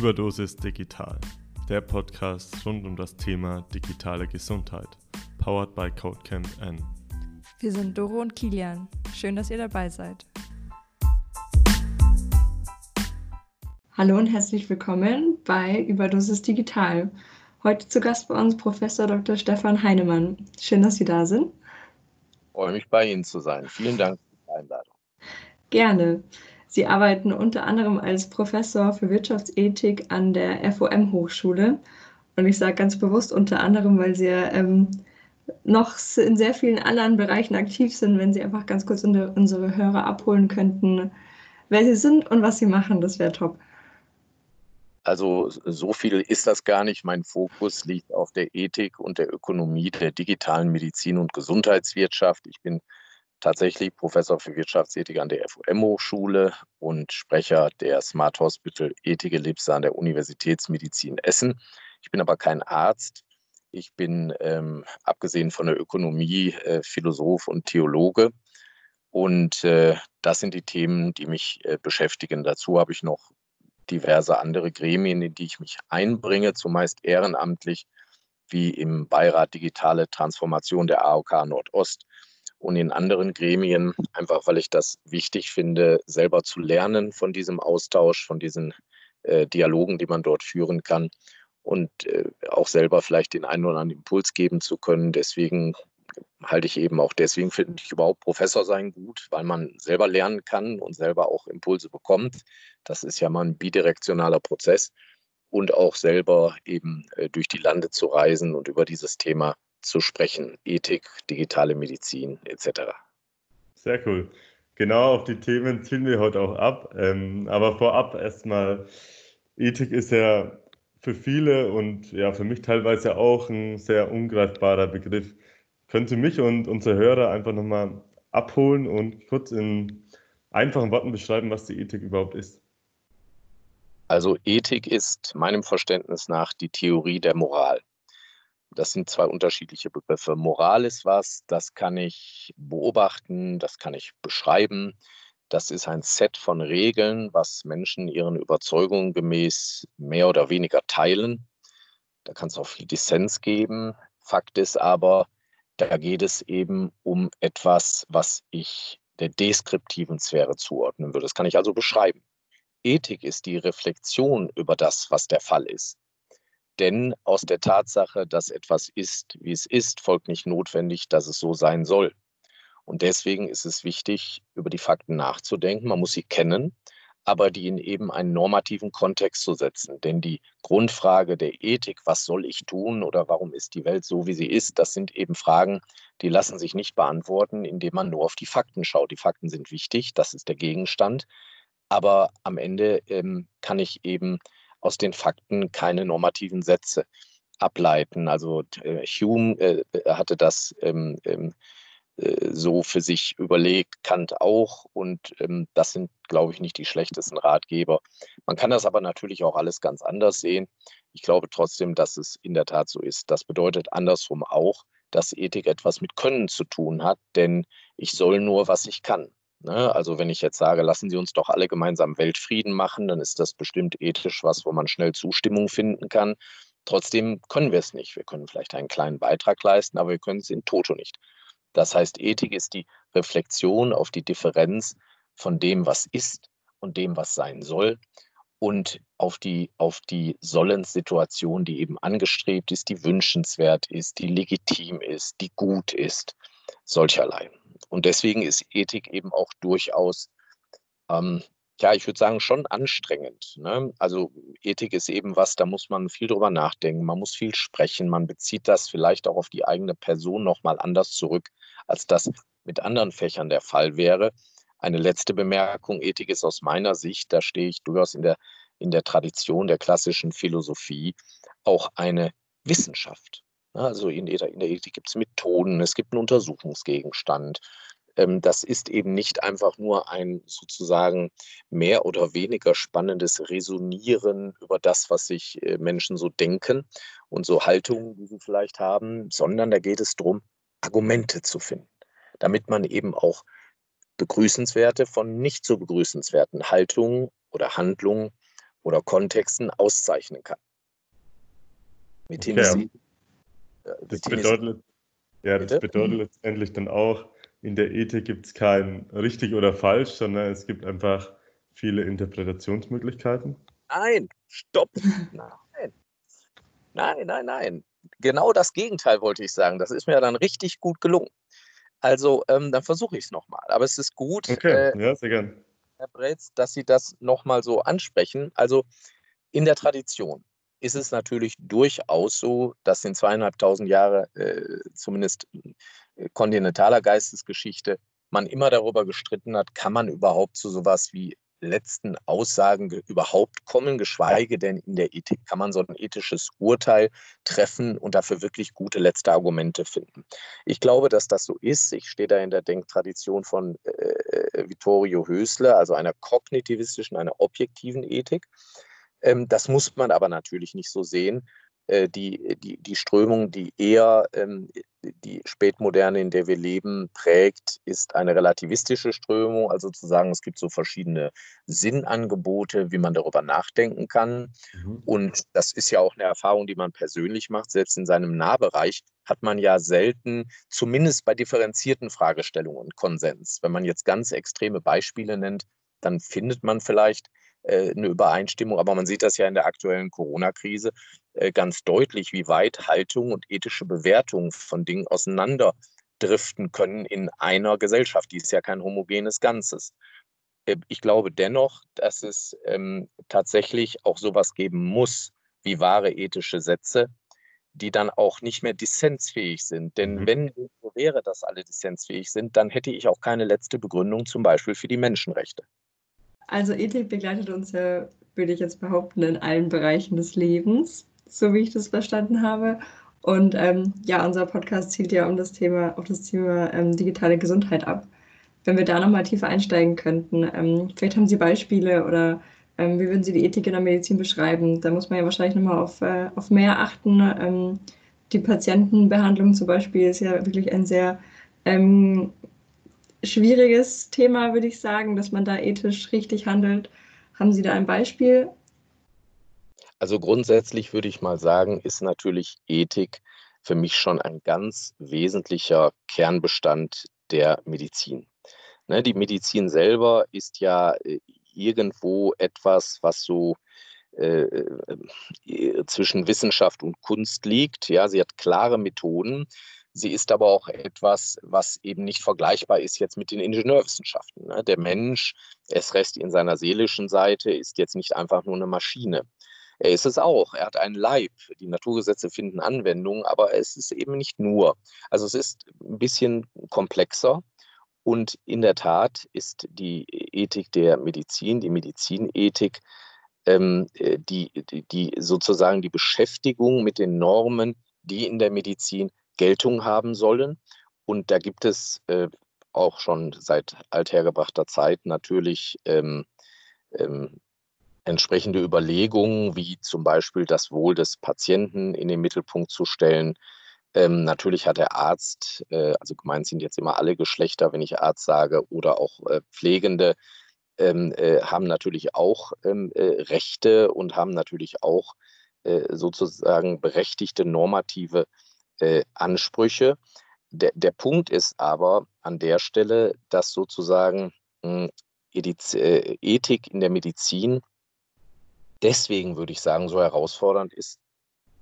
Überdosis Digital, der Podcast rund um das Thema digitale Gesundheit, powered by Codecamp N. Wir sind Doro und Kilian. Schön, dass ihr dabei seid. Hallo und herzlich willkommen bei Überdosis Digital. Heute zu Gast bei uns Professor Dr. Stefan Heinemann. Schön, dass Sie da sind. Ich freue mich, bei Ihnen zu sein. Vielen Dank für die Einladung. Gerne. Sie arbeiten unter anderem als Professor für Wirtschaftsethik an der FOM-Hochschule. Und ich sage ganz bewusst unter anderem, weil Sie ähm, noch in sehr vielen anderen Bereichen aktiv sind, wenn Sie einfach ganz kurz unsere Hörer abholen könnten, wer Sie sind und was Sie machen, das wäre top. Also so viel ist das gar nicht. Mein Fokus liegt auf der Ethik und der Ökonomie der digitalen Medizin und Gesundheitswirtschaft. Ich bin tatsächlich Professor für Wirtschaftsethik an der FOM-Hochschule und Sprecher der Smart Hospital Ethik Ellipse an der Universitätsmedizin Essen. Ich bin aber kein Arzt. Ich bin, ähm, abgesehen von der Ökonomie, äh, Philosoph und Theologe. Und äh, das sind die Themen, die mich äh, beschäftigen. Dazu habe ich noch diverse andere Gremien, in die ich mich einbringe, zumeist ehrenamtlich, wie im Beirat Digitale Transformation der AOK Nordost und in anderen Gremien, einfach weil ich das wichtig finde, selber zu lernen von diesem Austausch, von diesen äh, Dialogen, die man dort führen kann und äh, auch selber vielleicht den einen oder anderen Impuls geben zu können. Deswegen halte ich eben auch, deswegen finde ich überhaupt Professor sein gut, weil man selber lernen kann und selber auch Impulse bekommt. Das ist ja mal ein bidirektionaler Prozess und auch selber eben äh, durch die Lande zu reisen und über dieses Thema zu sprechen. Ethik, digitale Medizin etc. Sehr cool. Genau auf die Themen ziehen wir heute auch ab. Ähm, aber vorab erstmal, Ethik ist ja für viele und ja für mich teilweise auch ein sehr ungreifbarer Begriff. Könnte mich und unsere Hörer einfach nochmal abholen und kurz in einfachen Worten beschreiben, was die Ethik überhaupt ist? Also Ethik ist meinem Verständnis nach die Theorie der Moral. Das sind zwei unterschiedliche Begriffe. Moral ist was, das kann ich beobachten, das kann ich beschreiben. Das ist ein Set von Regeln, was Menschen ihren Überzeugungen gemäß mehr oder weniger teilen. Da kann es auch viel Dissens geben. Fakt ist aber, da geht es eben um etwas, was ich der deskriptiven Sphäre zuordnen würde. Das kann ich also beschreiben. Ethik ist die Reflexion über das, was der Fall ist. Denn aus der Tatsache, dass etwas ist, wie es ist, folgt nicht notwendig, dass es so sein soll. Und deswegen ist es wichtig, über die Fakten nachzudenken. Man muss sie kennen, aber die in eben einen normativen Kontext zu setzen. Denn die Grundfrage der Ethik, was soll ich tun oder warum ist die Welt so, wie sie ist, das sind eben Fragen, die lassen sich nicht beantworten, indem man nur auf die Fakten schaut. Die Fakten sind wichtig, das ist der Gegenstand. Aber am Ende ähm, kann ich eben aus den Fakten keine normativen Sätze ableiten. Also äh, Hume äh, hatte das ähm, ähm, äh, so für sich überlegt, Kant auch. Und ähm, das sind, glaube ich, nicht die schlechtesten Ratgeber. Man kann das aber natürlich auch alles ganz anders sehen. Ich glaube trotzdem, dass es in der Tat so ist. Das bedeutet andersrum auch, dass Ethik etwas mit Können zu tun hat, denn ich soll nur, was ich kann. Ne? Also wenn ich jetzt sage, lassen Sie uns doch alle gemeinsam Weltfrieden machen, dann ist das bestimmt ethisch was, wo man schnell Zustimmung finden kann. Trotzdem können wir es nicht. Wir können vielleicht einen kleinen Beitrag leisten, aber wir können es in Toto nicht. Das heißt, Ethik ist die Reflexion auf die Differenz von dem, was ist und dem, was sein soll und auf die, auf die Sollenssituation, die eben angestrebt ist, die wünschenswert ist, die legitim ist, die gut ist, solcherlei. Und deswegen ist Ethik eben auch durchaus, ähm, ja, ich würde sagen, schon anstrengend. Ne? Also Ethik ist eben was, da muss man viel drüber nachdenken, man muss viel sprechen, man bezieht das vielleicht auch auf die eigene Person nochmal anders zurück, als das mit anderen Fächern der Fall wäre. Eine letzte Bemerkung, Ethik ist aus meiner Sicht, da stehe ich durchaus in der, in der Tradition der klassischen Philosophie, auch eine Wissenschaft. Ne, also in der, in der Ethik gibt es Methoden, es gibt einen Untersuchungsgegenstand. Ähm, das ist eben nicht einfach nur ein sozusagen mehr oder weniger spannendes Resonieren über das, was sich äh, Menschen so denken und so Haltungen, die sie vielleicht haben, sondern da geht es darum, Argumente zu finden, damit man eben auch begrüßenswerte von nicht so begrüßenswerten Haltungen oder Handlungen oder Kontexten auszeichnen kann. Okay. Das bedeutet, ja, das bedeutet letztendlich dann auch, in der Ethik gibt es kein richtig oder falsch, sondern es gibt einfach viele Interpretationsmöglichkeiten. Nein, stopp. Nein. Nein, nein, nein. Genau das Gegenteil wollte ich sagen. Das ist mir dann richtig gut gelungen. Also, ähm, dann versuche ich es nochmal. Aber es ist gut, okay. äh, ja, sehr gern. Herr Bretz, dass Sie das nochmal so ansprechen. Also, in der Tradition ist es natürlich durchaus so, dass in zweieinhalbtausend Jahre äh, zumindest äh, kontinentaler Geistesgeschichte man immer darüber gestritten hat, kann man überhaupt zu sowas wie letzten Aussagen überhaupt kommen, geschweige denn in der Ethik kann man so ein ethisches Urteil treffen und dafür wirklich gute letzte Argumente finden. Ich glaube, dass das so ist. Ich stehe da in der Denktradition von äh, äh Vittorio Hösle, also einer kognitivistischen, einer objektiven Ethik. Ähm, das muss man aber natürlich nicht so sehen. Äh, die, die, die Strömung, die eher ähm, die Spätmoderne, in der wir leben, prägt, ist eine relativistische Strömung. Also zu sagen, es gibt so verschiedene Sinnangebote, wie man darüber nachdenken kann. Mhm. Und das ist ja auch eine Erfahrung, die man persönlich macht. Selbst in seinem Nahbereich hat man ja selten, zumindest bei differenzierten Fragestellungen, Konsens. Wenn man jetzt ganz extreme Beispiele nennt, dann findet man vielleicht eine Übereinstimmung. Aber man sieht das ja in der aktuellen Corona-Krise äh, ganz deutlich, wie weit Haltung und ethische Bewertung von Dingen auseinanderdriften können in einer Gesellschaft. Die ist ja kein homogenes Ganzes. Äh, ich glaube dennoch, dass es ähm, tatsächlich auch sowas geben muss wie wahre ethische Sätze, die dann auch nicht mehr dissensfähig sind. Denn mhm. wenn so wäre, dass alle dissensfähig sind, dann hätte ich auch keine letzte Begründung zum Beispiel für die Menschenrechte. Also Ethik begleitet uns ja, würde ich jetzt behaupten, in allen Bereichen des Lebens, so wie ich das verstanden habe. Und ähm, ja, unser Podcast zielt ja um das Thema, auf das Thema ähm, digitale Gesundheit ab. Wenn wir da nochmal tiefer einsteigen könnten, ähm, vielleicht haben Sie Beispiele oder ähm, wie würden Sie die Ethik in der Medizin beschreiben? Da muss man ja wahrscheinlich nochmal auf, äh, auf mehr achten. Ähm, die Patientenbehandlung zum Beispiel ist ja wirklich ein sehr ähm, schwieriges Thema, würde ich sagen, dass man da ethisch richtig handelt. Haben Sie da ein Beispiel? Also grundsätzlich würde ich mal sagen, ist natürlich Ethik für mich schon ein ganz wesentlicher Kernbestand der Medizin. Ne, die Medizin selber ist ja äh, irgendwo etwas, was so äh, äh, zwischen Wissenschaft und Kunst liegt. Ja, sie hat klare Methoden, Sie ist aber auch etwas, was eben nicht vergleichbar ist jetzt mit den Ingenieurwissenschaften. Ne? Der Mensch, es recht in seiner seelischen Seite, ist jetzt nicht einfach nur eine Maschine. Er ist es auch. Er hat einen Leib. Die Naturgesetze finden Anwendung, aber es ist eben nicht nur. Also es ist ein bisschen komplexer. Und in der Tat ist die Ethik der Medizin, die Medizinethik, ähm, äh, die, die, die sozusagen die Beschäftigung mit den Normen, die in der Medizin Geltung haben sollen. Und da gibt es äh, auch schon seit althergebrachter Zeit natürlich ähm, ähm, entsprechende Überlegungen, wie zum Beispiel das Wohl des Patienten in den Mittelpunkt zu stellen. Ähm, natürlich hat der Arzt, äh, also gemeint sind jetzt immer alle Geschlechter, wenn ich Arzt sage, oder auch äh, Pflegende, ähm, äh, haben natürlich auch ähm, äh, Rechte und haben natürlich auch äh, sozusagen berechtigte normative äh, Ansprüche. Der, der Punkt ist aber an der Stelle, dass sozusagen mh, hm, äh, Ethik in der Medizin deswegen, würde ich sagen, so herausfordernd ist,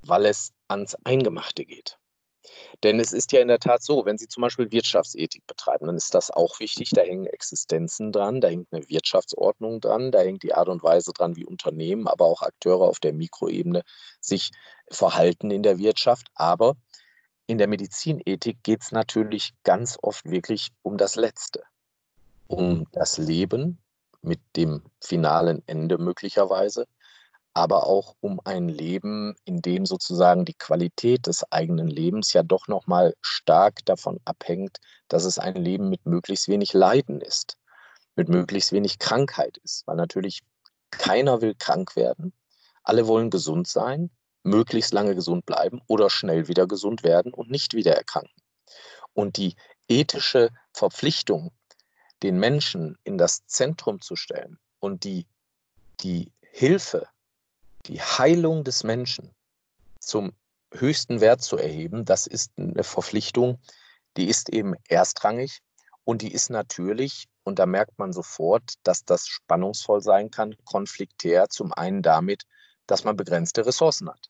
weil es ans Eingemachte geht. Denn es ist ja in der Tat so, wenn Sie zum Beispiel Wirtschaftsethik betreiben, dann ist das auch wichtig. Da hängen Existenzen dran, da hängt eine Wirtschaftsordnung dran, da hängt die Art und Weise dran, wie Unternehmen, aber auch Akteure auf der Mikroebene sich verhalten in der Wirtschaft. Aber in der Medizinethik geht es natürlich ganz oft wirklich um das Letzte, um das Leben mit dem finalen Ende möglicherweise, aber auch um ein Leben, in dem sozusagen die Qualität des eigenen Lebens ja doch noch mal stark davon abhängt, dass es ein Leben mit möglichst wenig Leiden ist, mit möglichst wenig Krankheit ist, weil natürlich keiner will krank werden, alle wollen gesund sein möglichst lange gesund bleiben oder schnell wieder gesund werden und nicht wieder erkranken. Und die ethische Verpflichtung, den Menschen in das Zentrum zu stellen und die, die Hilfe, die Heilung des Menschen zum höchsten Wert zu erheben, das ist eine Verpflichtung, die ist eben erstrangig und die ist natürlich, und da merkt man sofort, dass das spannungsvoll sein kann, konfliktär, zum einen damit, dass man begrenzte Ressourcen hat.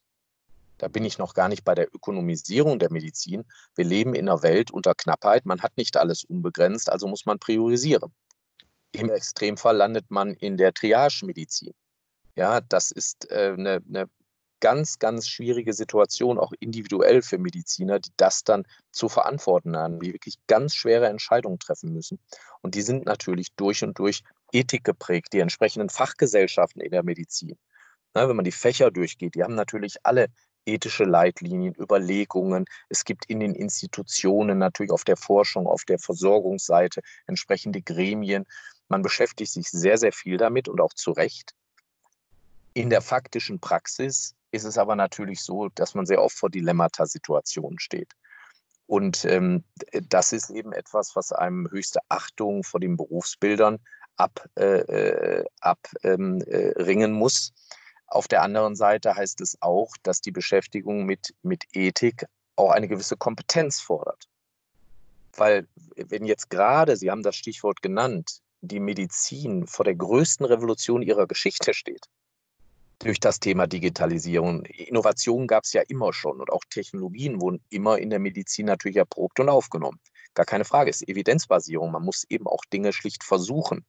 Da bin ich noch gar nicht bei der Ökonomisierung der Medizin. Wir leben in einer Welt unter Knappheit. Man hat nicht alles unbegrenzt, also muss man priorisieren. Im Extremfall landet man in der Triage-Medizin. Ja, das ist äh, eine, eine ganz, ganz schwierige Situation, auch individuell für Mediziner, die das dann zu verantworten haben, die wirklich ganz schwere Entscheidungen treffen müssen. Und die sind natürlich durch und durch Ethik geprägt, die entsprechenden Fachgesellschaften in der Medizin. Na, wenn man die Fächer durchgeht, die haben natürlich alle ethische Leitlinien, Überlegungen. Es gibt in den Institutionen natürlich auf der Forschung, auf der Versorgungsseite entsprechende Gremien. Man beschäftigt sich sehr, sehr viel damit und auch zu Recht. In der faktischen Praxis ist es aber natürlich so, dass man sehr oft vor Dilemmata-Situationen steht. Und ähm, das ist eben etwas, was einem höchste Achtung vor den Berufsbildern abringen äh, ab, äh, ähm, äh, muss. Auf der anderen Seite heißt es auch, dass die Beschäftigung mit, mit Ethik auch eine gewisse Kompetenz fordert. Weil wenn jetzt gerade, Sie haben das Stichwort genannt, die Medizin vor der größten Revolution ihrer Geschichte steht, durch das Thema Digitalisierung. Innovationen gab es ja immer schon und auch Technologien wurden immer in der Medizin natürlich erprobt und aufgenommen. Gar keine Frage, es ist Evidenzbasierung. Man muss eben auch Dinge schlicht versuchen.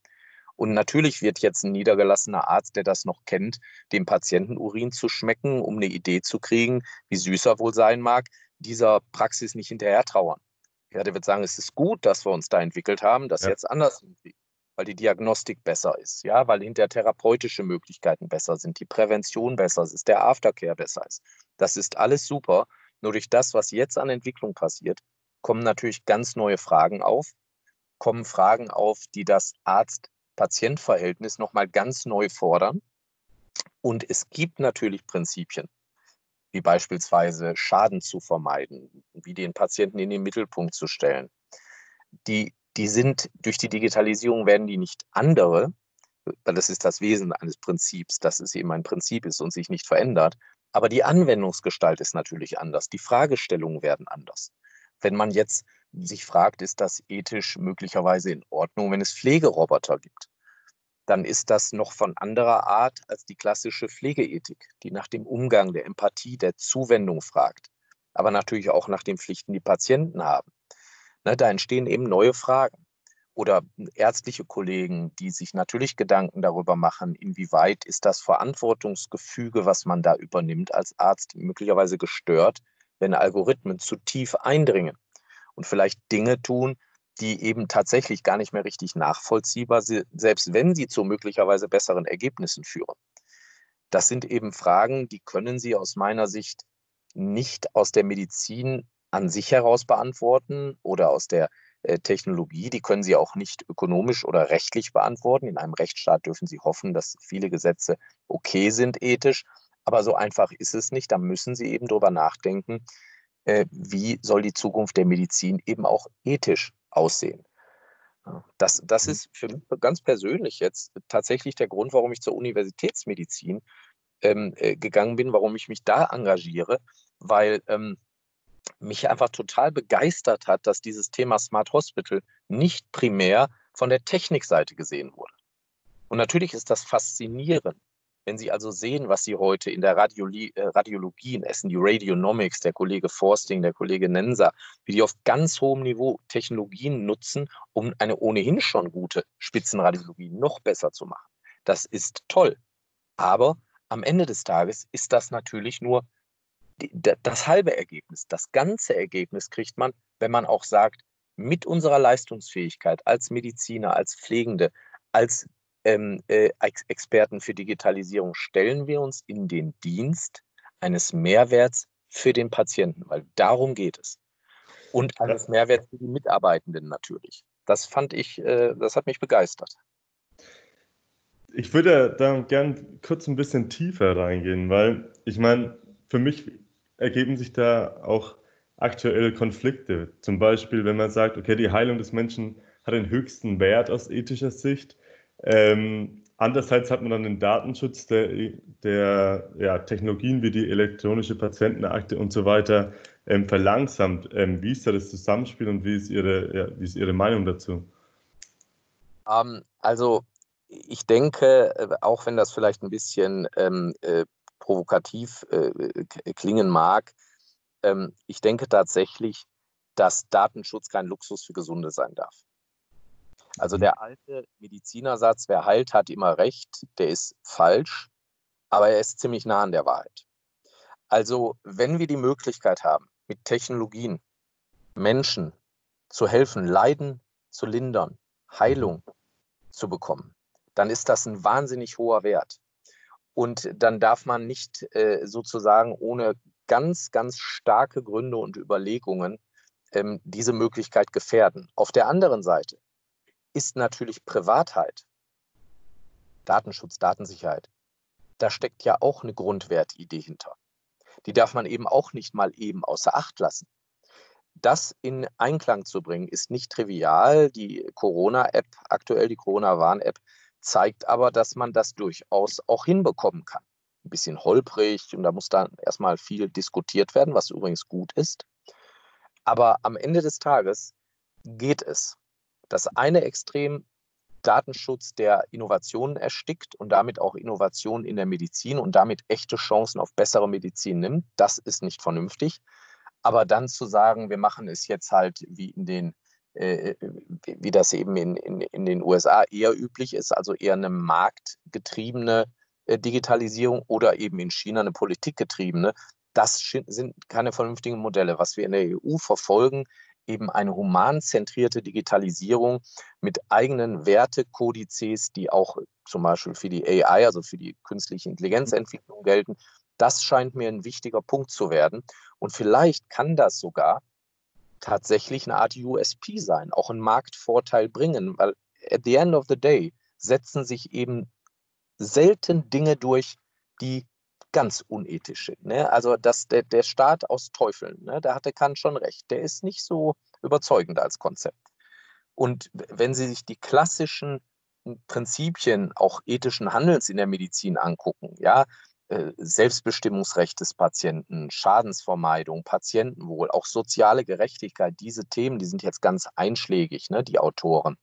Und natürlich wird jetzt ein niedergelassener Arzt, der das noch kennt, dem Patienten Urin zu schmecken, um eine Idee zu kriegen, wie süß er wohl sein mag, dieser Praxis nicht hinterher trauern. Ja, der wird sagen, es ist gut, dass wir uns da entwickelt haben, das ja. jetzt anders hinkriegen, weil die Diagnostik besser ist, ja, weil hinter therapeutische Möglichkeiten besser sind, die Prävention besser ist, der Aftercare besser ist. Das ist alles super. Nur durch das, was jetzt an Entwicklung passiert, kommen natürlich ganz neue Fragen auf, kommen Fragen auf, die das Arzt Patient-Verhältnis nochmal ganz neu fordern. Und es gibt natürlich Prinzipien, wie beispielsweise Schaden zu vermeiden, wie den Patienten in den Mittelpunkt zu stellen. Die, die sind durch die Digitalisierung werden die nicht andere, weil das ist das Wesen eines Prinzips, dass es eben ein Prinzip ist und sich nicht verändert. Aber die Anwendungsgestalt ist natürlich anders. Die Fragestellungen werden anders. Wenn man jetzt sich fragt, ist das ethisch möglicherweise in Ordnung, wenn es Pflegeroboter gibt? Dann ist das noch von anderer Art als die klassische Pflegeethik, die nach dem Umgang, der Empathie, der Zuwendung fragt, aber natürlich auch nach den Pflichten, die Patienten haben. Ne, da entstehen eben neue Fragen. Oder ärztliche Kollegen, die sich natürlich Gedanken darüber machen, inwieweit ist das Verantwortungsgefüge, was man da übernimmt als Arzt, möglicherweise gestört, wenn Algorithmen zu tief eindringen und vielleicht Dinge tun, die eben tatsächlich gar nicht mehr richtig nachvollziehbar sind, selbst wenn sie zu möglicherweise besseren Ergebnissen führen. Das sind eben Fragen, die können Sie aus meiner Sicht nicht aus der Medizin an sich heraus beantworten oder aus der äh, Technologie. Die können Sie auch nicht ökonomisch oder rechtlich beantworten. In einem Rechtsstaat dürfen Sie hoffen, dass viele Gesetze okay sind ethisch. Aber so einfach ist es nicht. Da müssen Sie eben drüber nachdenken, äh, wie soll die Zukunft der Medizin eben auch ethisch aussehen. Das, das mhm. ist für mich ganz persönlich jetzt tatsächlich der Grund, warum ich zur Universitätsmedizin ähm, äh, gegangen bin, warum ich mich da engagiere, weil ähm, mich einfach total begeistert hat, dass dieses Thema Smart Hospital nicht primär von der Technikseite gesehen wurde. Und natürlich ist das faszinierend, wenn Sie also sehen, was Sie heute in der Radiologie, äh, Radiologie in Essen, die Radionomics, der Kollege Forsting, der Kollege Nenser, wie die auf ganz hohem Niveau Technologien nutzen, um eine ohnehin schon gute Spitzenradiologie noch besser zu machen. Das ist toll. Aber am Ende des Tages ist das natürlich nur das halbe Ergebnis. Das ganze Ergebnis kriegt man, wenn man auch sagt, mit unserer Leistungsfähigkeit als Mediziner, als Pflegende, als ähm, äh, Experten für Digitalisierung stellen wir uns in den Dienst eines Mehrwerts für den Patienten, weil darum geht es. Und eines Mehrwerts für die Mitarbeitenden natürlich. Das fand ich, äh, das hat mich begeistert. Ich würde da gern kurz ein bisschen tiefer reingehen, weil ich meine, für mich ergeben sich da auch aktuelle Konflikte. Zum Beispiel, wenn man sagt, okay, die Heilung des Menschen hat den höchsten Wert aus ethischer Sicht, ähm, Andererseits hat man dann den Datenschutz der, der ja, Technologien wie die elektronische Patientenakte und so weiter ähm, verlangsamt. Ähm, wie ist da das Zusammenspiel und wie ist Ihre, ja, wie ist Ihre Meinung dazu? Ähm, also ich denke, äh, auch wenn das vielleicht ein bisschen ähm, äh, provokativ äh, klingen mag, ähm, ich denke tatsächlich, dass Datenschutz kein Luxus für Gesunde sein darf. Also mhm. der alte Medizinersatz, wer heilt, hat immer recht, der ist falsch, aber er ist ziemlich nah an der Wahrheit. Also wenn wir die Möglichkeit haben, mit Technologien Menschen zu helfen, Leiden zu lindern, Heilung zu bekommen, dann ist das ein wahnsinnig hoher Wert. Und dann darf man nicht äh, sozusagen ohne ganz, ganz starke Gründe und Überlegungen ähm, diese Möglichkeit gefährden. Auf der anderen Seite ist natürlich Privatheit, Datenschutz, Datensicherheit. Da steckt ja auch eine Grundwertidee hinter. Die darf man eben auch nicht mal eben außer Acht lassen. Das in Einklang zu bringen, ist nicht trivial. Die Corona-App, aktuell die Corona-Warn-App, zeigt aber, dass man das durchaus auch hinbekommen kann. Ein bisschen holprig und da muss dann erstmal viel diskutiert werden, was übrigens gut ist. Aber am Ende des Tages geht es. Das eine Extrem Datenschutz, der Innovationen erstickt und damit auch Innovationen in der Medizin und damit echte Chancen auf bessere Medizin nimmt, das ist nicht vernünftig. Aber dann zu sagen, wir machen es jetzt halt wie in den äh, wie das eben in, in, in den USA eher üblich ist, also eher eine marktgetriebene äh, Digitalisierung oder eben in China eine politikgetriebene, das sind keine vernünftigen Modelle. Was wir in der EU verfolgen, eben eine humanzentrierte Digitalisierung mit eigenen Wertekodizes, die auch zum Beispiel für die AI, also für die künstliche Intelligenzentwicklung gelten. Das scheint mir ein wichtiger Punkt zu werden. Und vielleicht kann das sogar tatsächlich eine Art USP sein, auch einen Marktvorteil bringen, weil at the end of the day setzen sich eben selten Dinge durch, die ganz unethisch sind. Ne? Also das, der, der Staat aus Teufeln, ne? da hatte Kant schon recht, der ist nicht so überzeugend als Konzept. Und wenn Sie sich die klassischen Prinzipien auch ethischen Handelns in der Medizin angucken, ja, äh, Selbstbestimmungsrecht des Patienten, Schadensvermeidung, Patientenwohl, auch soziale Gerechtigkeit, diese Themen, die sind jetzt ganz einschlägig, ne, die Autoren.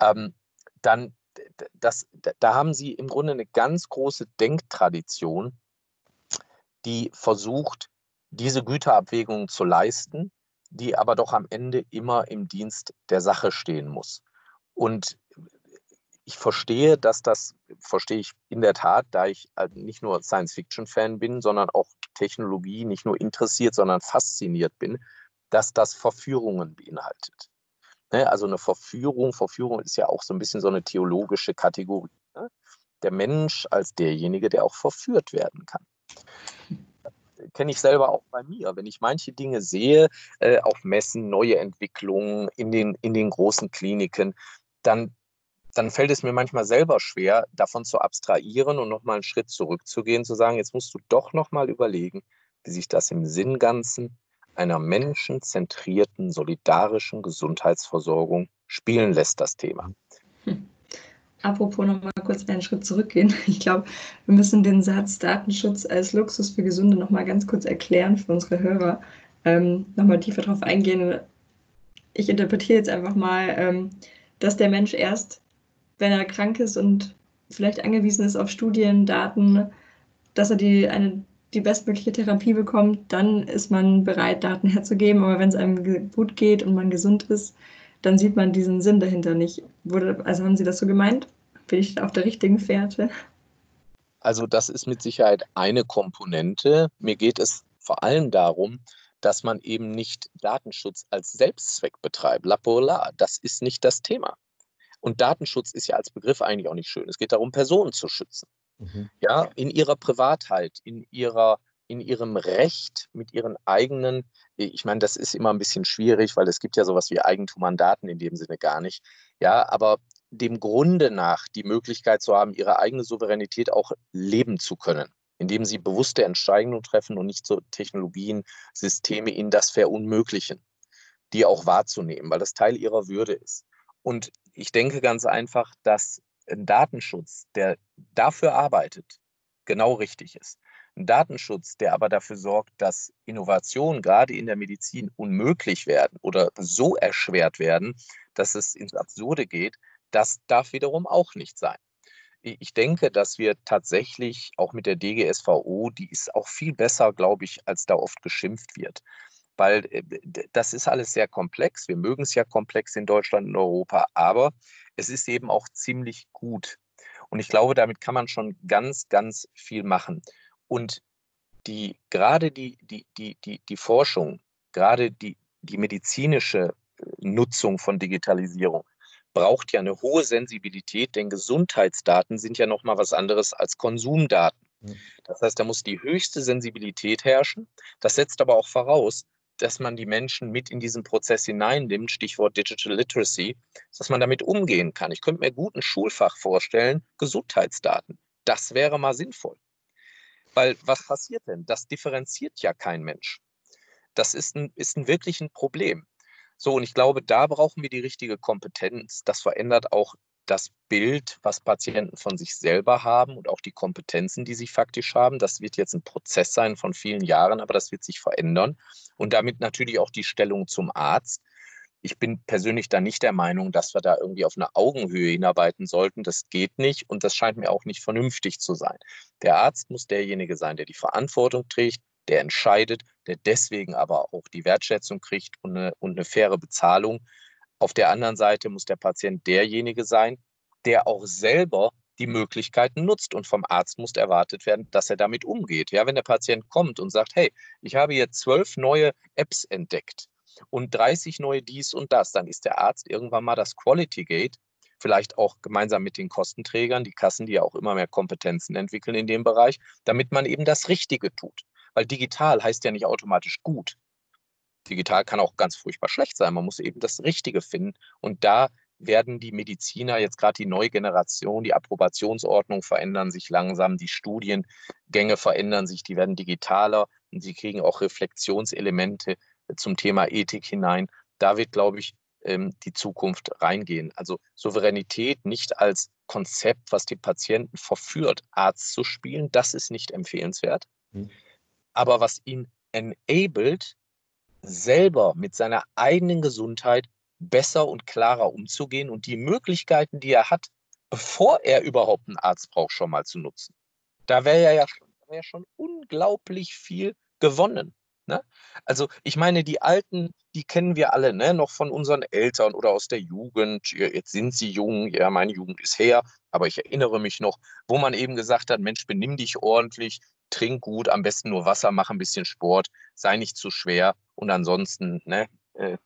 Ähm, dann das, da haben sie im Grunde eine ganz große Denktradition, die versucht, diese Güterabwägungen zu leisten, die aber doch am Ende immer im Dienst der Sache stehen muss. Und ich verstehe, dass das, verstehe ich in der Tat, da ich äh, nicht nur Science-Fiction-Fan bin, sondern auch Technologie nicht nur interessiert, sondern fasziniert bin, dass das Verführungen beinhaltet. Ne? Also eine Verführung, Verführung ist ja auch so ein bisschen so eine theologische Kategorie. Ne? Der Mensch als derjenige, der auch verführt werden kann. Kenne ich selber auch bei mir. Wenn ich manche Dinge sehe, äh, auf Messen, neue Entwicklungen in den, in den großen Kliniken, dann, dann fällt es mir manchmal selber schwer, davon zu abstrahieren und nochmal einen Schritt zurückzugehen, zu sagen, jetzt musst du doch nochmal überlegen, wie sich das im Sinn Ganzen einer menschenzentrierten, solidarischen Gesundheitsversorgung spielen lässt, das Thema. Hm. Apropos noch mal kurz einen Schritt zurückgehen. Ich glaube, wir müssen den Satz Datenschutz als Luxus für Gesunde noch mal ganz kurz erklären für unsere Hörer. Ähm, noch mal tiefer darauf eingehen. Ich interpretiere jetzt einfach mal, ähm, dass der Mensch erst, wenn er krank ist und vielleicht angewiesen ist auf Studien, Daten, dass er die, eine die bestmögliche Therapie bekommt, dann ist man bereit, Daten herzugeben. Aber wenn es einem gut geht und man gesund ist, dann sieht man diesen Sinn dahinter nicht. Wurde, also haben Sie das so gemeint? Bin ich auf der richtigen Fährte? Also das ist mit Sicherheit eine Komponente. Mir geht es vor allem darum, dass man eben nicht Datenschutz als Selbstzweck betreibt. La Pola, das ist nicht das Thema. Und Datenschutz ist ja als Begriff eigentlich auch nicht schön. Es geht darum, Personen zu schützen. Mhm. Ja, in ihrer Privatheit, in ihrer in ihrem Recht mit ihren eigenen, ich meine, das ist immer ein bisschen schwierig, weil es gibt ja sowas wie Eigentum an Daten in dem Sinne gar nicht. Ja, aber dem Grunde nach die Möglichkeit zu haben, ihre eigene Souveränität auch leben zu können, indem sie bewusste Entscheidungen treffen und nicht so Technologien, Systeme ihnen das verunmöglichen, die auch wahrzunehmen, weil das Teil ihrer Würde ist. Und ich denke ganz einfach, dass ein Datenschutz, der dafür arbeitet, genau richtig ist. Ein Datenschutz, der aber dafür sorgt, dass Innovationen gerade in der Medizin unmöglich werden oder so erschwert werden, dass es ins Absurde geht, das darf wiederum auch nicht sein. Ich denke, dass wir tatsächlich auch mit der DGSVO, die ist auch viel besser, glaube ich, als da oft geschimpft wird weil äh, das ist alles sehr komplex. Wir mögen es ja komplex in Deutschland und Europa, aber es ist eben auch ziemlich gut. Und ich glaube, damit kann man schon ganz, ganz viel machen. Und die, gerade die, die, die, die, die Forschung, gerade die, die medizinische äh, Nutzung von Digitalisierung braucht ja eine hohe Sensibilität, denn Gesundheitsdaten sind ja nochmal was anderes als Konsumdaten. Das heißt, da muss die höchste Sensibilität herrschen. Das setzt aber auch voraus, dass man die Menschen mit in diesen Prozess hineinnimmt, Stichwort Digital Literacy, dass man damit umgehen kann. Ich könnte mir gut ein Schulfach vorstellen, Gesundheitsdaten. Das wäre mal sinnvoll. Weil was passiert denn? Das differenziert ja kein Mensch. Das ist ein, ist ein wirklich ein Problem. So, und ich glaube, da brauchen wir die richtige Kompetenz. Das verändert auch das Bild, was Patienten von sich selber haben und auch die Kompetenzen, die sie faktisch haben. Das wird jetzt ein Prozess sein von vielen Jahren, aber das wird sich verändern. Und damit natürlich auch die Stellung zum Arzt. Ich bin persönlich da nicht der Meinung, dass wir da irgendwie auf eine Augenhöhe hinarbeiten sollten. Das geht nicht und das scheint mir auch nicht vernünftig zu sein. Der Arzt muss derjenige sein, der die Verantwortung trägt, der entscheidet, der deswegen aber auch die Wertschätzung kriegt und eine, und eine faire Bezahlung. Auf der anderen Seite muss der Patient derjenige sein, der auch selber die Möglichkeiten nutzt. Und vom Arzt muss erwartet werden, dass er damit umgeht. Ja, wenn der Patient kommt und sagt, hey, ich habe jetzt zwölf neue Apps entdeckt und 30 neue dies und das, dann ist der Arzt irgendwann mal das Quality Gate, vielleicht auch gemeinsam mit den Kostenträgern, die Kassen, die ja auch immer mehr Kompetenzen entwickeln in dem Bereich, damit man eben das Richtige tut. Weil digital heißt ja nicht automatisch gut digital kann auch ganz furchtbar schlecht sein. Man muss eben das Richtige finden. Und da werden die Mediziner, jetzt gerade die neue Generation, die Approbationsordnung verändern sich langsam, die Studiengänge verändern sich, die werden digitaler und sie kriegen auch Reflexionselemente zum Thema Ethik hinein. Da wird, glaube ich, ähm, die Zukunft reingehen. Also Souveränität nicht als Konzept, was die Patienten verführt, Arzt zu spielen, das ist nicht empfehlenswert. Mhm. Aber was ihn enabled, selber mit seiner eigenen Gesundheit besser und klarer umzugehen und die Möglichkeiten, die er hat, bevor er überhaupt einen Arzt braucht, schon mal zu nutzen. Da wäre ja, schon, wär schon unglaublich viel gewonnen. Ne? Also ich meine, die Alten, die kennen wir alle, ne? noch von unseren Eltern oder aus der Jugend. Jetzt sind sie jung, ja, meine Jugend ist her, aber ich erinnere mich noch, wo man eben gesagt hat, Mensch, benimm dich ordentlich, trink gut, am besten nur Wasser, mach ein bisschen Sport, sei nicht zu schwer und ansonsten ne, äh,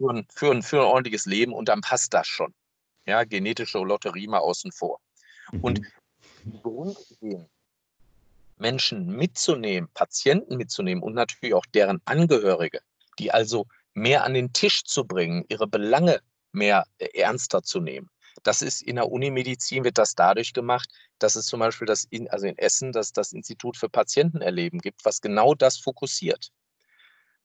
für, ein, für, ein, für ein ordentliches Leben und dann passt das schon. Ja, genetische Lotterie mal außen vor. Mhm. Und die Grundideen, Menschen mitzunehmen, Patienten mitzunehmen und natürlich auch deren Angehörige, die also mehr an den Tisch zu bringen, ihre Belange mehr äh, ernster zu nehmen. Das ist in der Unimedizin wird das dadurch gemacht, dass es zum Beispiel das in, also in Essen das, das Institut für Patientenerleben gibt, was genau das fokussiert.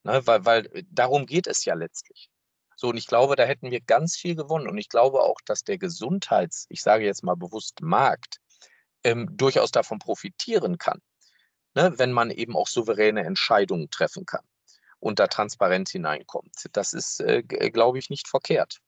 Ne, weil, weil darum geht es ja letztlich. So, und ich glaube, da hätten wir ganz viel gewonnen. Und ich glaube auch, dass der Gesundheits, ich sage jetzt mal bewusst Markt, ähm, durchaus davon profitieren kann, ne, wenn man eben auch souveräne Entscheidungen treffen kann und da Transparenz hineinkommt. Das ist, äh, glaube ich, nicht verkehrt.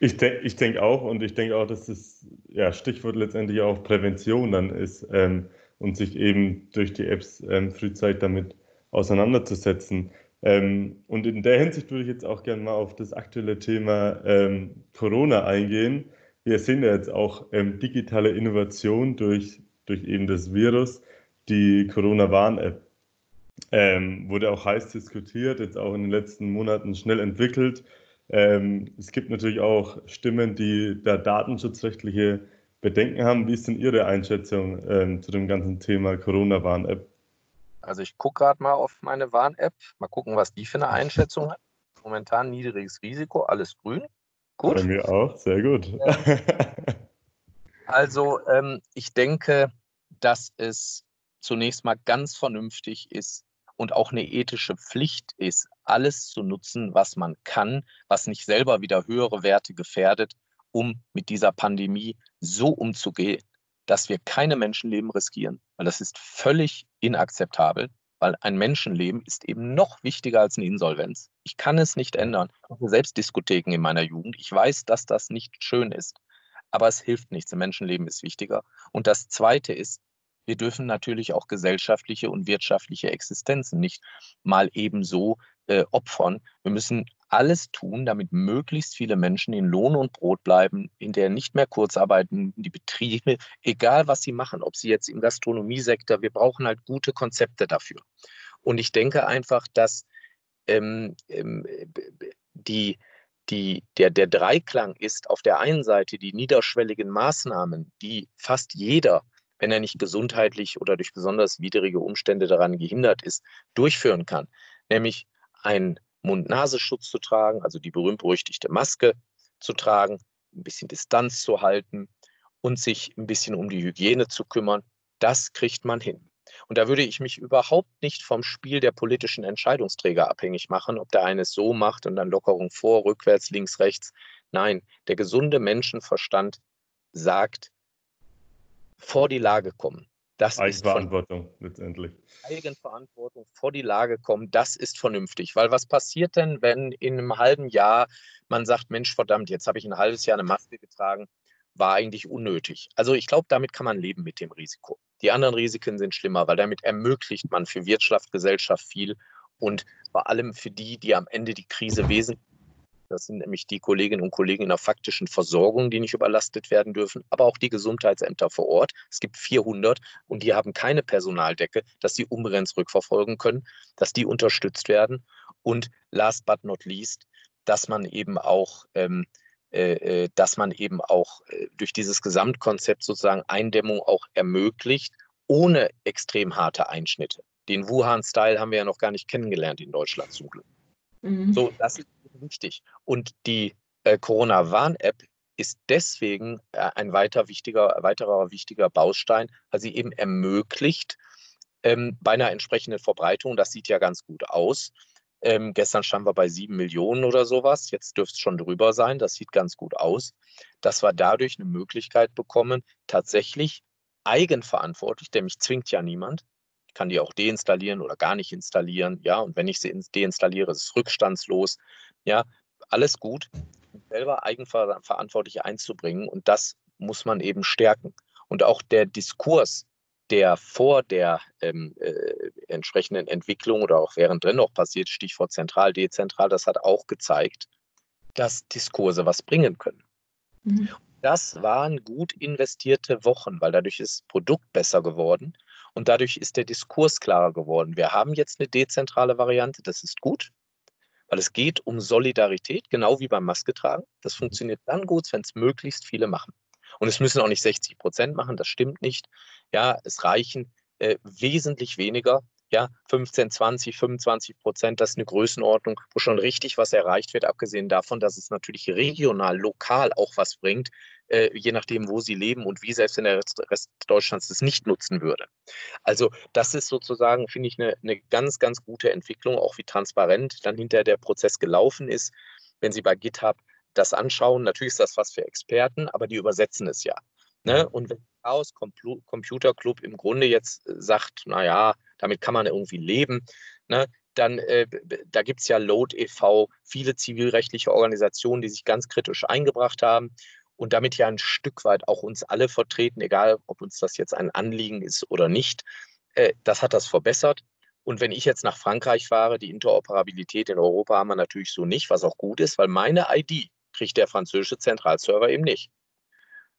Ich, de ich denke auch und ich denke auch, dass das ja, Stichwort letztendlich auch Prävention dann ist ähm, und sich eben durch die Apps ähm, frühzeitig damit auseinanderzusetzen. Ähm, und in der Hinsicht würde ich jetzt auch gerne mal auf das aktuelle Thema ähm, Corona eingehen. Wir sehen ja jetzt auch ähm, digitale Innovation durch, durch eben das Virus. Die Corona-Warn-App ähm, wurde auch heiß diskutiert, jetzt auch in den letzten Monaten schnell entwickelt. Ähm, es gibt natürlich auch Stimmen, die da datenschutzrechtliche Bedenken haben. Wie ist denn Ihre Einschätzung ähm, zu dem ganzen Thema Corona-Warn-App? Also ich gucke gerade mal auf meine Warn-App, mal gucken, was die für eine Einschätzung hat. Momentan niedriges Risiko, alles grün. Gut. Bei mir auch, sehr gut. Also ähm, ich denke, dass es zunächst mal ganz vernünftig ist und auch eine ethische Pflicht ist, alles zu nutzen, was man kann, was nicht selber wieder höhere Werte gefährdet, um mit dieser Pandemie so umzugehen, dass wir keine Menschenleben riskieren, weil das ist völlig inakzeptabel, weil ein Menschenleben ist eben noch wichtiger als eine Insolvenz. Ich kann es nicht ändern. Ich hatte selbst Diskotheken in meiner Jugend. Ich weiß, dass das nicht schön ist, aber es hilft nichts. Ein Menschenleben ist wichtiger. Und das Zweite ist, wir dürfen natürlich auch gesellschaftliche und wirtschaftliche Existenzen nicht mal ebenso äh, opfern. Wir müssen alles tun, damit möglichst viele Menschen in Lohn und Brot bleiben, in der nicht mehr Kurzarbeiten, die Betriebe, egal was sie machen, ob sie jetzt im Gastronomiesektor, wir brauchen halt gute Konzepte dafür. Und ich denke einfach, dass ähm, ähm, die, die, der, der Dreiklang ist auf der einen Seite die niederschwelligen Maßnahmen, die fast jeder, wenn er nicht gesundheitlich oder durch besonders widrige Umstände daran gehindert ist, durchführen kann. Nämlich ein Mund-Nasenschutz zu tragen, also die berühmt-berüchtigte Maske zu tragen, ein bisschen Distanz zu halten und sich ein bisschen um die Hygiene zu kümmern, das kriegt man hin. Und da würde ich mich überhaupt nicht vom Spiel der politischen Entscheidungsträger abhängig machen, ob der eine es so macht und dann Lockerung vor, rückwärts, links, rechts. Nein, der gesunde Menschenverstand sagt, vor die Lage kommen. Das Eigenverantwortung letztendlich. Eigenverantwortung vor die Lage kommen, das ist vernünftig. Weil was passiert denn, wenn in einem halben Jahr man sagt, Mensch, verdammt, jetzt habe ich ein halbes Jahr eine Maske getragen, war eigentlich unnötig. Also ich glaube, damit kann man leben mit dem Risiko. Die anderen Risiken sind schlimmer, weil damit ermöglicht man für Wirtschaft, Gesellschaft viel und vor allem für die, die am Ende die Krise wesentlich das sind nämlich die Kolleginnen und Kollegen in der faktischen Versorgung, die nicht überlastet werden dürfen, aber auch die Gesundheitsämter vor Ort. Es gibt 400 und die haben keine Personaldecke, dass sie Umrenns rückverfolgen können, dass die unterstützt werden. Und last but not least, dass man eben auch ähm, äh, äh dass man eben auch äh, durch dieses Gesamtkonzept sozusagen Eindämmung auch ermöglicht, ohne extrem harte Einschnitte. Den Wuhan-Style haben wir ja noch gar nicht kennengelernt in Deutschland zum Glück. Mhm. So, das ist wichtig. Und die äh, Corona-Warn-App ist deswegen äh, ein weiter wichtiger, weiterer wichtiger Baustein, weil sie eben ermöglicht, ähm, bei einer entsprechenden Verbreitung, das sieht ja ganz gut aus. Ähm, gestern standen wir bei sieben Millionen oder sowas, jetzt dürfte es schon drüber sein, das sieht ganz gut aus, dass wir dadurch eine Möglichkeit bekommen, tatsächlich eigenverantwortlich, denn mich zwingt ja niemand, ich kann die auch deinstallieren oder gar nicht installieren, ja, und wenn ich sie deinstalliere, ist es rückstandslos, ja, alles gut, selber eigenverantwortlich einzubringen und das muss man eben stärken. Und auch der Diskurs, der vor der ähm, äh, entsprechenden Entwicklung oder auch währenddessen noch passiert, Stichwort zentral, dezentral, das hat auch gezeigt, dass Diskurse was bringen können. Mhm. Das waren gut investierte Wochen, weil dadurch ist das Produkt besser geworden und dadurch ist der Diskurs klarer geworden. Wir haben jetzt eine dezentrale Variante, das ist gut weil es geht um Solidarität, genau wie beim Maske tragen. Das funktioniert dann gut, wenn es möglichst viele machen. Und es müssen auch nicht 60 Prozent machen, das stimmt nicht. Ja, es reichen äh, wesentlich weniger. Ja, 15, 20, 25 Prozent, das ist eine Größenordnung, wo schon richtig was erreicht wird, abgesehen davon, dass es natürlich regional, lokal auch was bringt, äh, je nachdem, wo sie leben und wie selbst in der Rest, Deutschlands das nicht nutzen würde. Also das ist sozusagen, finde ich, eine, eine ganz, ganz gute Entwicklung, auch wie transparent dann hinterher der Prozess gelaufen ist. Wenn Sie bei GitHub das anschauen, natürlich ist das was für Experten, aber die übersetzen es ja. Ne? Und wenn Chaos Computer Club im Grunde jetzt äh, sagt, naja, damit kann man irgendwie leben, ne? dann äh, da gibt es ja Load e.V., viele zivilrechtliche Organisationen, die sich ganz kritisch eingebracht haben und damit ja ein Stück weit auch uns alle vertreten, egal ob uns das jetzt ein Anliegen ist oder nicht. Äh, das hat das verbessert. Und wenn ich jetzt nach Frankreich fahre, die Interoperabilität in Europa haben wir natürlich so nicht, was auch gut ist, weil meine ID kriegt der französische Zentralserver eben nicht.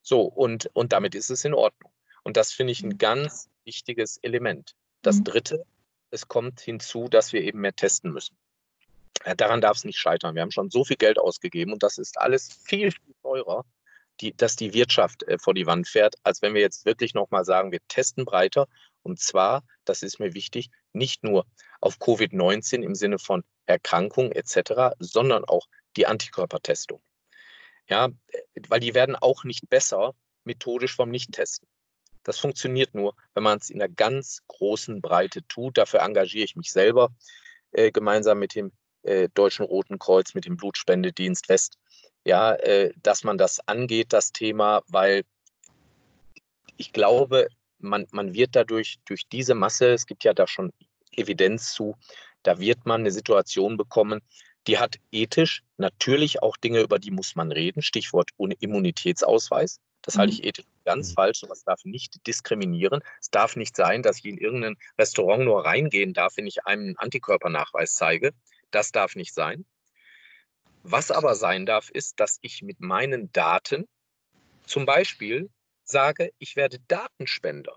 So, und, und damit ist es in Ordnung. Und das finde ich ein mhm. ganz wichtiges Element. Das mhm. Dritte, es kommt hinzu, dass wir eben mehr testen müssen. Daran darf es nicht scheitern. Wir haben schon so viel Geld ausgegeben und das ist alles viel, viel teurer, die, dass die Wirtschaft äh, vor die Wand fährt, als wenn wir jetzt wirklich nochmal sagen, wir testen breiter. Und zwar, das ist mir wichtig, nicht nur auf Covid-19 im Sinne von Erkrankung etc., sondern auch die Antikörpertestung. Ja, äh, weil die werden auch nicht besser methodisch vom Nicht-Testen. Das funktioniert nur, wenn man es in einer ganz großen Breite tut. Dafür engagiere ich mich selber äh, gemeinsam mit dem äh, Deutschen Roten Kreuz, mit dem Blutspendedienst West. Ja, äh, dass man das angeht, das Thema, weil ich glaube, man, man wird dadurch, durch diese Masse, es gibt ja da schon Evidenz zu, da wird man eine Situation bekommen, die hat ethisch natürlich auch Dinge, über die muss man reden. Stichwort Immunitätsausweis. Das halte ich mhm. ethisch ganz mhm. falsch. Das darf nicht diskriminieren. Es darf nicht sein, dass ich in irgendein Restaurant nur reingehen darf, wenn ich einen Antikörpernachweis zeige. Das darf nicht sein. Was aber sein darf, ist, dass ich mit meinen Daten zum Beispiel sage, ich werde Datenspender.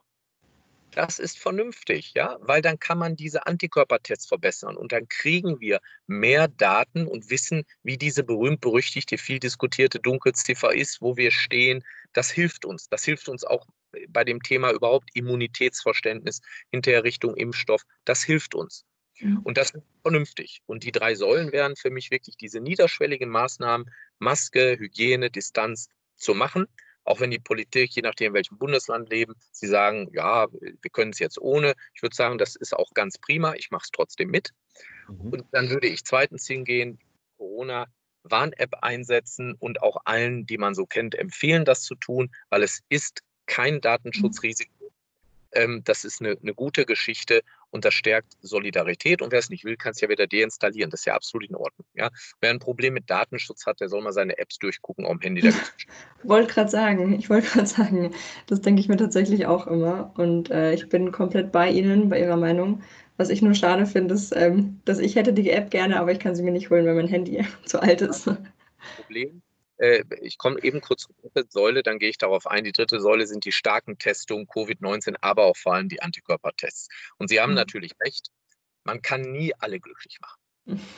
Das ist vernünftig, ja, weil dann kann man diese Antikörpertests verbessern und dann kriegen wir mehr Daten und wissen, wie diese berühmt-berüchtigte, viel diskutierte Dunkelziffer ist, wo wir stehen. Das hilft uns. Das hilft uns auch bei dem Thema überhaupt Immunitätsverständnis hinterher Richtung Impfstoff. Das hilft uns. Mhm. Und das ist vernünftig. Und die drei Säulen wären für mich wirklich diese niederschwelligen Maßnahmen, Maske, Hygiene, Distanz zu machen auch wenn die Politik, je nachdem, in welchem Bundesland leben, sie sagen, ja, wir können es jetzt ohne. Ich würde sagen, das ist auch ganz prima. Ich mache es trotzdem mit. Mhm. Und dann würde ich zweitens hingehen, Corona Warn-App einsetzen und auch allen, die man so kennt, empfehlen, das zu tun, weil es ist kein Datenschutzrisiko. Ähm, das ist eine, eine gute Geschichte und das stärkt Solidarität. Und wer es nicht will, kann es ja wieder deinstallieren. Das ist ja absolut in Ordnung. Ja? Wer ein Problem mit Datenschutz hat, der soll mal seine Apps durchgucken am Handy. Ich wollte gerade sagen, ich wollte gerade sagen, das denke ich mir tatsächlich auch immer. Und äh, ich bin komplett bei Ihnen, bei Ihrer Meinung. Was ich nur schade finde, ist, ähm, dass ich hätte die App gerne, aber ich kann sie mir nicht holen, weil mein Handy zu alt ist. Problem ich komme eben kurz zur dritten Säule, dann gehe ich darauf ein. Die dritte Säule sind die starken Testungen, Covid-19, aber auch vor allem die Antikörpertests. Und Sie haben mhm. natürlich recht, man kann nie alle glücklich machen.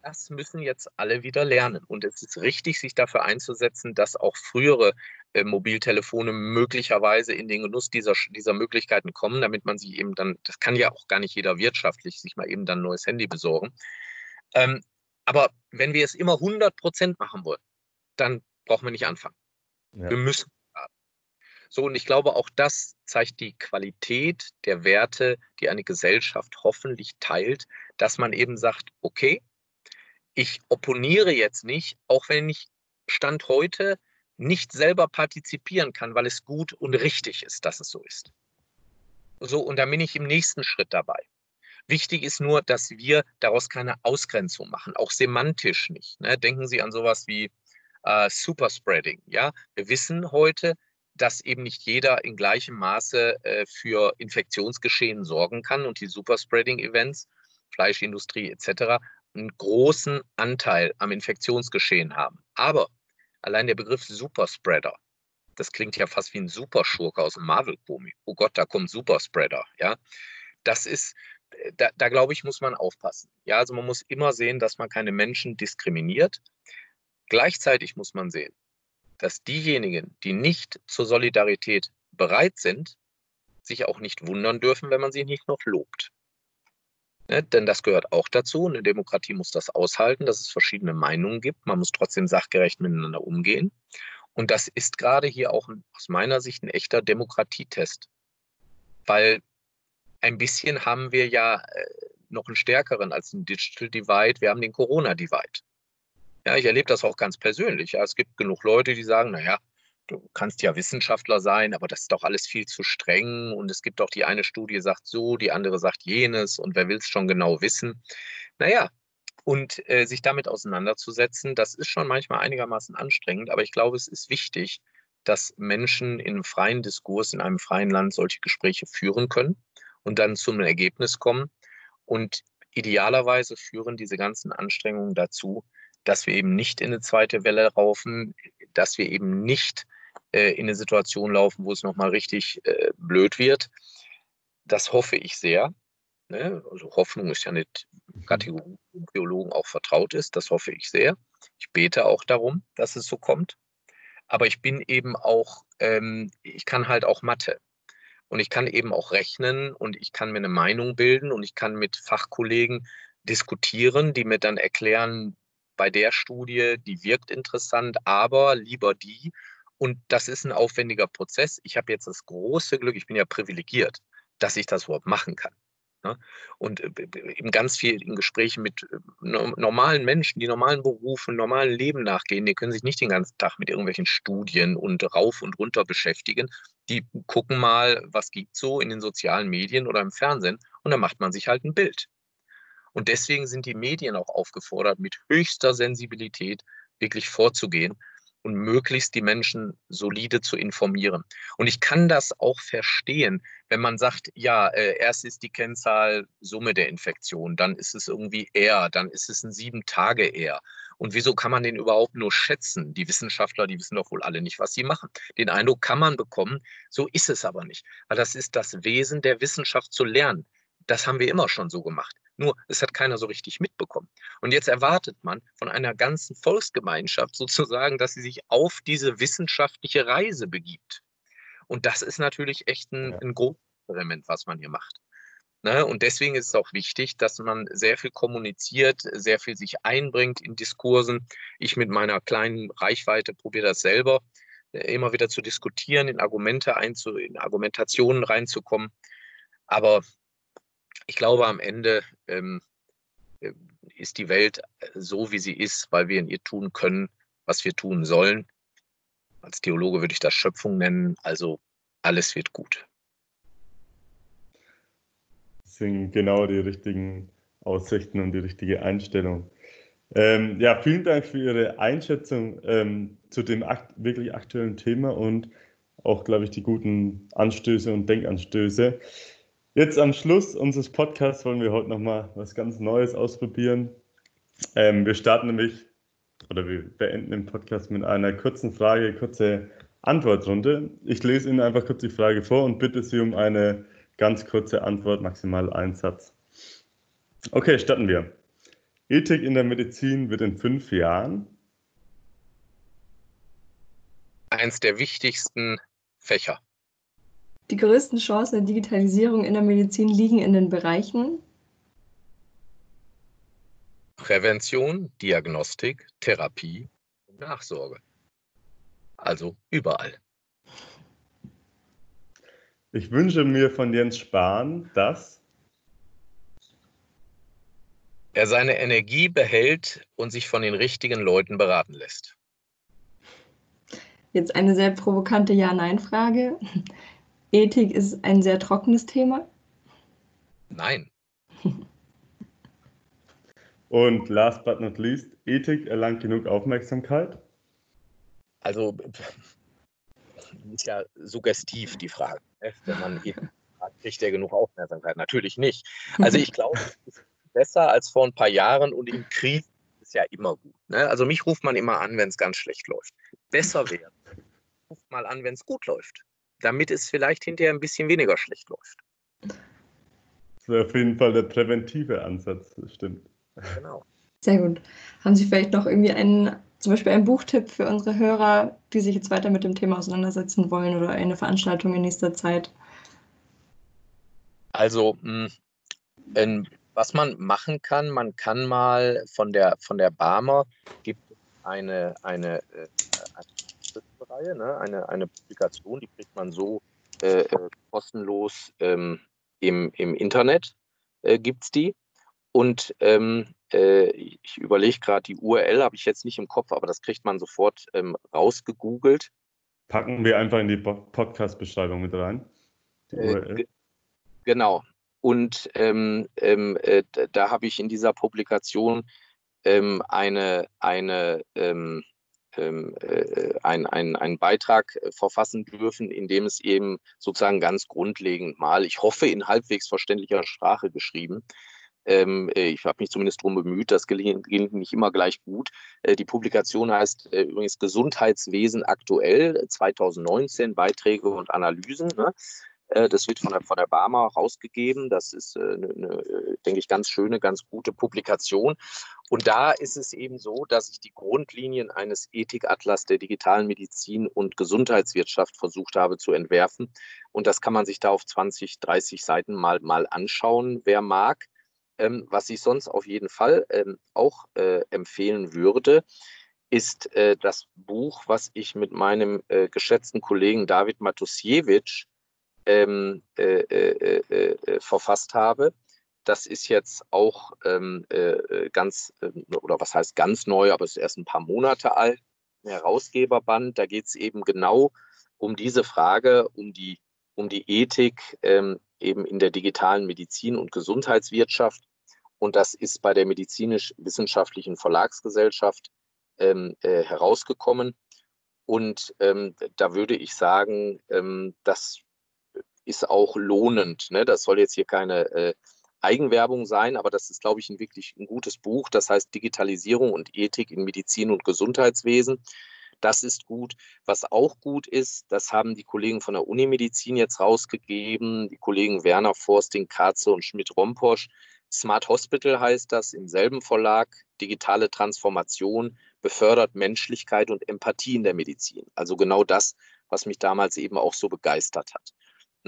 Das müssen jetzt alle wieder lernen. Und es ist richtig, sich dafür einzusetzen, dass auch frühere äh, Mobiltelefone möglicherweise in den Genuss dieser, dieser Möglichkeiten kommen, damit man sie eben dann, das kann ja auch gar nicht jeder wirtschaftlich, sich mal eben dann ein neues Handy besorgen. Ähm, aber wenn wir es immer 100 Prozent machen wollen, dann brauchen wir nicht anfangen. Ja. Wir müssen. So, und ich glaube, auch das zeigt die Qualität der Werte, die eine Gesellschaft hoffentlich teilt, dass man eben sagt, okay, ich opponiere jetzt nicht, auch wenn ich Stand heute nicht selber partizipieren kann, weil es gut und richtig ist, dass es so ist. So, und dann bin ich im nächsten Schritt dabei. Wichtig ist nur, dass wir daraus keine Ausgrenzung machen, auch semantisch nicht. Ne? Denken Sie an sowas wie äh, Superspreading. Ja, wir wissen heute, dass eben nicht jeder in gleichem Maße äh, für Infektionsgeschehen sorgen kann und die Superspreading-Events, Fleischindustrie etc., einen großen Anteil am Infektionsgeschehen haben. Aber allein der Begriff Superspreader, das klingt ja fast wie ein Superschurke aus dem Marvel-Komik. Oh Gott, da kommt Superspreader. Ja, das ist, äh, da, da glaube ich, muss man aufpassen. Ja, also man muss immer sehen, dass man keine Menschen diskriminiert. Gleichzeitig muss man sehen, dass diejenigen, die nicht zur Solidarität bereit sind, sich auch nicht wundern dürfen, wenn man sie nicht noch lobt. Ne, denn das gehört auch dazu. Eine Demokratie muss das aushalten, dass es verschiedene Meinungen gibt. Man muss trotzdem sachgerecht miteinander umgehen. Und das ist gerade hier auch aus meiner Sicht ein echter Demokratietest. Weil ein bisschen haben wir ja äh, noch einen stärkeren als einen Digital Divide. Wir haben den Corona Divide. Ja, ich erlebe das auch ganz persönlich. Ja, es gibt genug Leute, die sagen, naja, du kannst ja Wissenschaftler sein, aber das ist doch alles viel zu streng. Und es gibt auch die eine Studie sagt so, die andere sagt jenes und wer will es schon genau wissen. Naja, und äh, sich damit auseinanderzusetzen, das ist schon manchmal einigermaßen anstrengend, aber ich glaube, es ist wichtig, dass Menschen in einem freien Diskurs, in einem freien Land solche Gespräche führen können und dann zum Ergebnis kommen. Und idealerweise führen diese ganzen Anstrengungen dazu, dass wir eben nicht in eine zweite Welle laufen, dass wir eben nicht äh, in eine Situation laufen, wo es nochmal richtig äh, blöd wird. Das hoffe ich sehr. Ne? Also Hoffnung ist ja eine Kategorie, die Biologen auch vertraut ist. Das hoffe ich sehr. Ich bete auch darum, dass es so kommt. Aber ich bin eben auch, ähm, ich kann halt auch Mathe. Und ich kann eben auch rechnen und ich kann mir eine Meinung bilden und ich kann mit Fachkollegen diskutieren, die mir dann erklären, bei der Studie, die wirkt interessant, aber lieber die. Und das ist ein aufwendiger Prozess. Ich habe jetzt das große Glück, ich bin ja privilegiert, dass ich das überhaupt machen kann. Ne? Und äh, eben ganz viel in Gesprächen mit äh, normalen Menschen, die normalen Berufen, normalen Leben nachgehen, die können sich nicht den ganzen Tag mit irgendwelchen Studien und rauf und runter beschäftigen. Die gucken mal, was gibt so in den sozialen Medien oder im Fernsehen und dann macht man sich halt ein Bild. Und deswegen sind die Medien auch aufgefordert, mit höchster Sensibilität wirklich vorzugehen und möglichst die Menschen solide zu informieren. Und ich kann das auch verstehen, wenn man sagt, ja, äh, erst ist die Kennzahl Summe der Infektion, dann ist es irgendwie R, dann ist es ein sieben Tage R. Und wieso kann man den überhaupt nur schätzen? Die Wissenschaftler, die wissen doch wohl alle nicht, was sie machen. Den Eindruck kann man bekommen, so ist es aber nicht. Weil das ist das Wesen der Wissenschaft zu lernen. Das haben wir immer schon so gemacht. Nur, es hat keiner so richtig mitbekommen. Und jetzt erwartet man von einer ganzen Volksgemeinschaft sozusagen, dass sie sich auf diese wissenschaftliche Reise begibt. Und das ist natürlich echt ein, ein großes Element, was man hier macht. Ne? Und deswegen ist es auch wichtig, dass man sehr viel kommuniziert, sehr viel sich einbringt in Diskursen. Ich mit meiner kleinen Reichweite probiere das selber, äh, immer wieder zu diskutieren, in Argumente einzu, in Argumentationen reinzukommen. Aber ich glaube, am Ende ähm, äh, ist die Welt äh, so, wie sie ist, weil wir in ihr tun können, was wir tun sollen. Als Theologe würde ich das Schöpfung nennen. Also alles wird gut. Das sind genau die richtigen Aussichten und die richtige Einstellung. Ähm, ja, vielen Dank für Ihre Einschätzung ähm, zu dem akt wirklich aktuellen Thema und auch, glaube ich, die guten Anstöße und Denkanstöße. Jetzt am Schluss unseres Podcasts wollen wir heute nochmal was ganz Neues ausprobieren. Ähm, wir starten nämlich, oder wir beenden den Podcast mit einer kurzen Frage, kurze Antwortrunde. Ich lese Ihnen einfach kurz die Frage vor und bitte Sie um eine ganz kurze Antwort, maximal einen Satz. Okay, starten wir. Ethik in der Medizin wird in fünf Jahren eins der wichtigsten Fächer. Die größten Chancen der Digitalisierung in der Medizin liegen in den Bereichen Prävention, Diagnostik, Therapie und Nachsorge. Also überall. Ich wünsche mir von Jens Spahn, dass er seine Energie behält und sich von den richtigen Leuten beraten lässt. Jetzt eine sehr provokante Ja-Nein-Frage. Ethik ist ein sehr trockenes Thema? Nein. Und last but not least, Ethik erlangt genug Aufmerksamkeit? Also ist ja suggestiv die Frage. Ne? Wenn man fragt, kriegt er genug Aufmerksamkeit? Natürlich nicht. Also ich glaube, es ist besser als vor ein paar Jahren und im Krieg ist ja immer gut. Ne? Also mich ruft man immer an, wenn es ganz schlecht läuft. Besser wäre, ruft mal an, wenn es gut läuft damit es vielleicht hinterher ein bisschen weniger schlecht läuft. Das wäre auf jeden Fall der präventive Ansatz, das stimmt. Genau. Sehr gut. Haben Sie vielleicht noch irgendwie einen, zum Beispiel einen Buchtipp für unsere Hörer, die sich jetzt weiter mit dem Thema auseinandersetzen wollen oder eine Veranstaltung in nächster Zeit? Also, hm, was man machen kann, man kann mal von der, von der Barmer gibt eine, eine, äh, eine Reihe, ne? eine, eine Publikation, die kriegt man so äh, äh, kostenlos ähm, im, im Internet, äh, gibt es die. Und ähm, äh, ich überlege gerade, die URL habe ich jetzt nicht im Kopf, aber das kriegt man sofort ähm, rausgegoogelt. Packen wir einfach in die Podcast-Beschreibung mit rein. Äh, genau. Und ähm, ähm, äh, da habe ich in dieser Publikation ähm, eine, eine ähm, ähm, äh, ein, ein, einen Beitrag äh, verfassen dürfen, in dem es eben sozusagen ganz grundlegend mal, ich hoffe, in halbwegs verständlicher Sprache geschrieben, ähm, äh, ich habe mich zumindest darum bemüht, das gelingt nicht immer gleich gut. die Publikation heißt übrigens Gesundheitswesen aktuell 2019, Beiträge und Analysen. Äh, das wird von der, von der Barmer rausgegeben. Das ist eine, eine, äh, denke ich, ganz schöne, ganz gute Publikation. Und da ist es eben so, dass ich die Grundlinien eines Ethikatlas der digitalen Medizin und Gesundheitswirtschaft versucht habe zu entwerfen. Und das kann man sich da auf 20, 30 Seiten mal, mal anschauen, wer mag. Ähm, was ich sonst auf jeden Fall ähm, auch äh, empfehlen würde, ist äh, das Buch, was ich mit meinem äh, geschätzten Kollegen David Matusiewicz ähm, äh, äh, äh, äh verfasst habe. Das ist jetzt auch ähm, ganz, oder was heißt ganz neu, aber es ist erst ein paar Monate alt, ein Herausgeberband. Da geht es eben genau um diese Frage, um die, um die Ethik ähm, eben in der digitalen Medizin und Gesundheitswirtschaft. Und das ist bei der medizinisch-wissenschaftlichen Verlagsgesellschaft ähm, äh, herausgekommen. Und ähm, da würde ich sagen, ähm, das ist auch lohnend. Ne? Das soll jetzt hier keine äh, Eigenwerbung sein, aber das ist, glaube ich, ein wirklich ein gutes Buch. Das heißt Digitalisierung und Ethik in Medizin und Gesundheitswesen. Das ist gut. Was auch gut ist, das haben die Kollegen von der Unimedizin jetzt rausgegeben, die Kollegen Werner Forsting, Katze und Schmidt-Romposch. Smart Hospital heißt das im selben Verlag. Digitale Transformation befördert Menschlichkeit und Empathie in der Medizin. Also genau das, was mich damals eben auch so begeistert hat.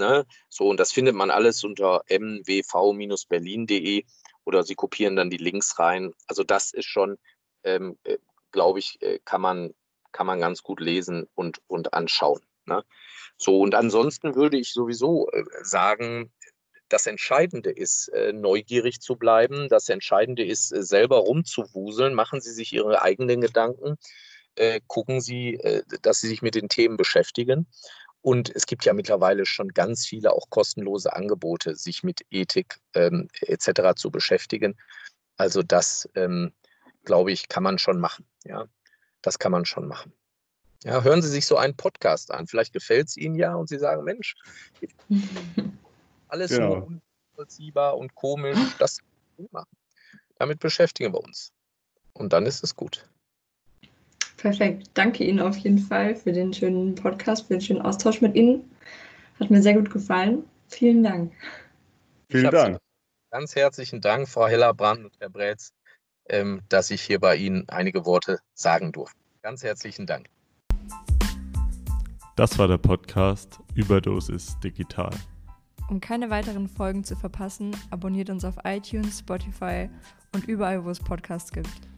Ne? So, und das findet man alles unter mwv-berlin.de oder Sie kopieren dann die Links rein. Also das ist schon, ähm, äh, glaube ich, äh, kann man, kann man ganz gut lesen und, und anschauen. Ne? So, und ansonsten würde ich sowieso äh, sagen, das Entscheidende ist, neugierig zu bleiben. Das Entscheidende ist, selber rumzuwuseln. Machen Sie sich Ihre eigenen Gedanken. Gucken Sie, dass Sie sich mit den Themen beschäftigen. Und es gibt ja mittlerweile schon ganz viele auch kostenlose Angebote, sich mit Ethik ähm, etc. zu beschäftigen. Also das, ähm, glaube ich, kann man schon machen. Ja, das kann man schon machen. Ja, hören Sie sich so einen Podcast an. Vielleicht gefällt es Ihnen ja und Sie sagen, Mensch, alles genau. so unvollziehbar und komisch. Das machen. Damit beschäftigen wir uns. Und dann ist es gut. Perfekt. Danke Ihnen auf jeden Fall für den schönen Podcast, für den schönen Austausch mit Ihnen. Hat mir sehr gut gefallen. Vielen Dank. Vielen Dank. Ganz herzlichen Dank, Frau Hellerbrand und Herr Bretz, ähm, dass ich hier bei Ihnen einige Worte sagen durfte. Ganz herzlichen Dank. Das war der Podcast Überdosis Digital. Um keine weiteren Folgen zu verpassen, abonniert uns auf iTunes, Spotify und überall, wo es Podcasts gibt.